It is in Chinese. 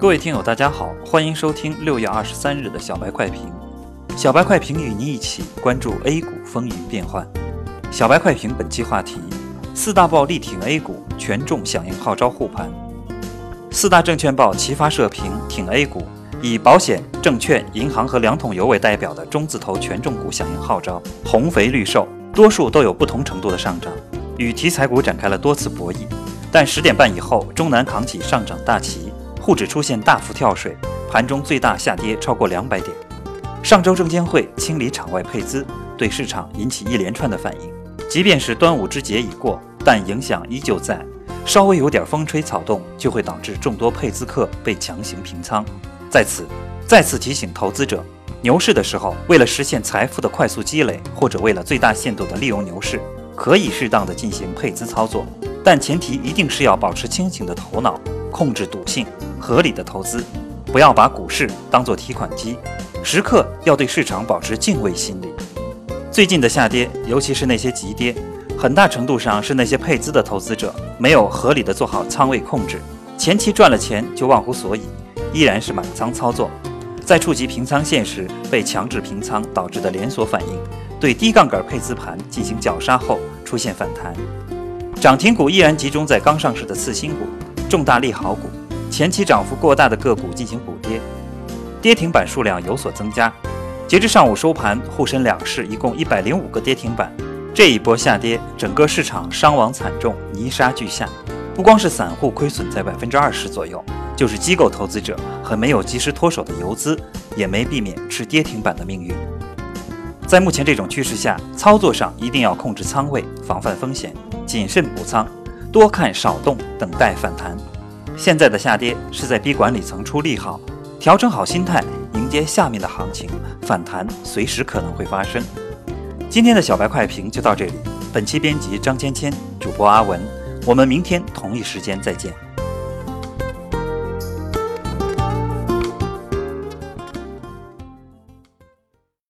各位听友，大家好，欢迎收听六月二十三日的小白快评。小白快评与您一起关注 A 股风云变幻。小白快评本期话题：四大报力挺 A 股，权重响应号召护盘。四大证券报齐发社评挺 A 股，以保险、证券、银行和两桶油为代表的中字头权重股响应号召，红肥绿瘦，多数都有不同程度的上涨，与题材股展开了多次博弈。但十点半以后，中南扛起上涨大旗。沪指出现大幅跳水，盘中最大下跌超过两百点。上周证监会清理场外配资，对市场引起一连串的反应。即便是端午之节已过，但影响依旧在。稍微有点风吹草动，就会导致众多配资客被强行平仓。在此，再次提醒投资者：牛市的时候，为了实现财富的快速积累，或者为了最大限度地利用牛市，可以适当的进行配资操作，但前提一定是要保持清醒的头脑，控制赌性。合理的投资，不要把股市当作提款机，时刻要对市场保持敬畏心理。最近的下跌，尤其是那些急跌，很大程度上是那些配资的投资者没有合理的做好仓位控制，前期赚了钱就忘乎所以，依然是满仓操作，在触及平仓线时被强制平仓导致的连锁反应，对低杠杆配资盘进行绞杀后出现反弹，涨停股依然集中在刚上市的次新股、重大利好股。前期涨幅过大的个股进行补跌，跌停板数量有所增加。截至上午收盘，沪深两市一共一百零五个跌停板。这一波下跌，整个市场伤亡惨重，泥沙俱下。不光是散户亏损在百分之二十左右，就是机构投资者和没有及时脱手的游资，也没避免吃跌停板的命运。在目前这种趋势下，操作上一定要控制仓位，防范风险，谨慎补仓，多看少动，等待反弹。现在的下跌是在逼管理层出利好，调整好心态，迎接下面的行情反弹，随时可能会发生。今天的小白快评就到这里，本期编辑张芊芊，主播阿文，我们明天同一时间再见。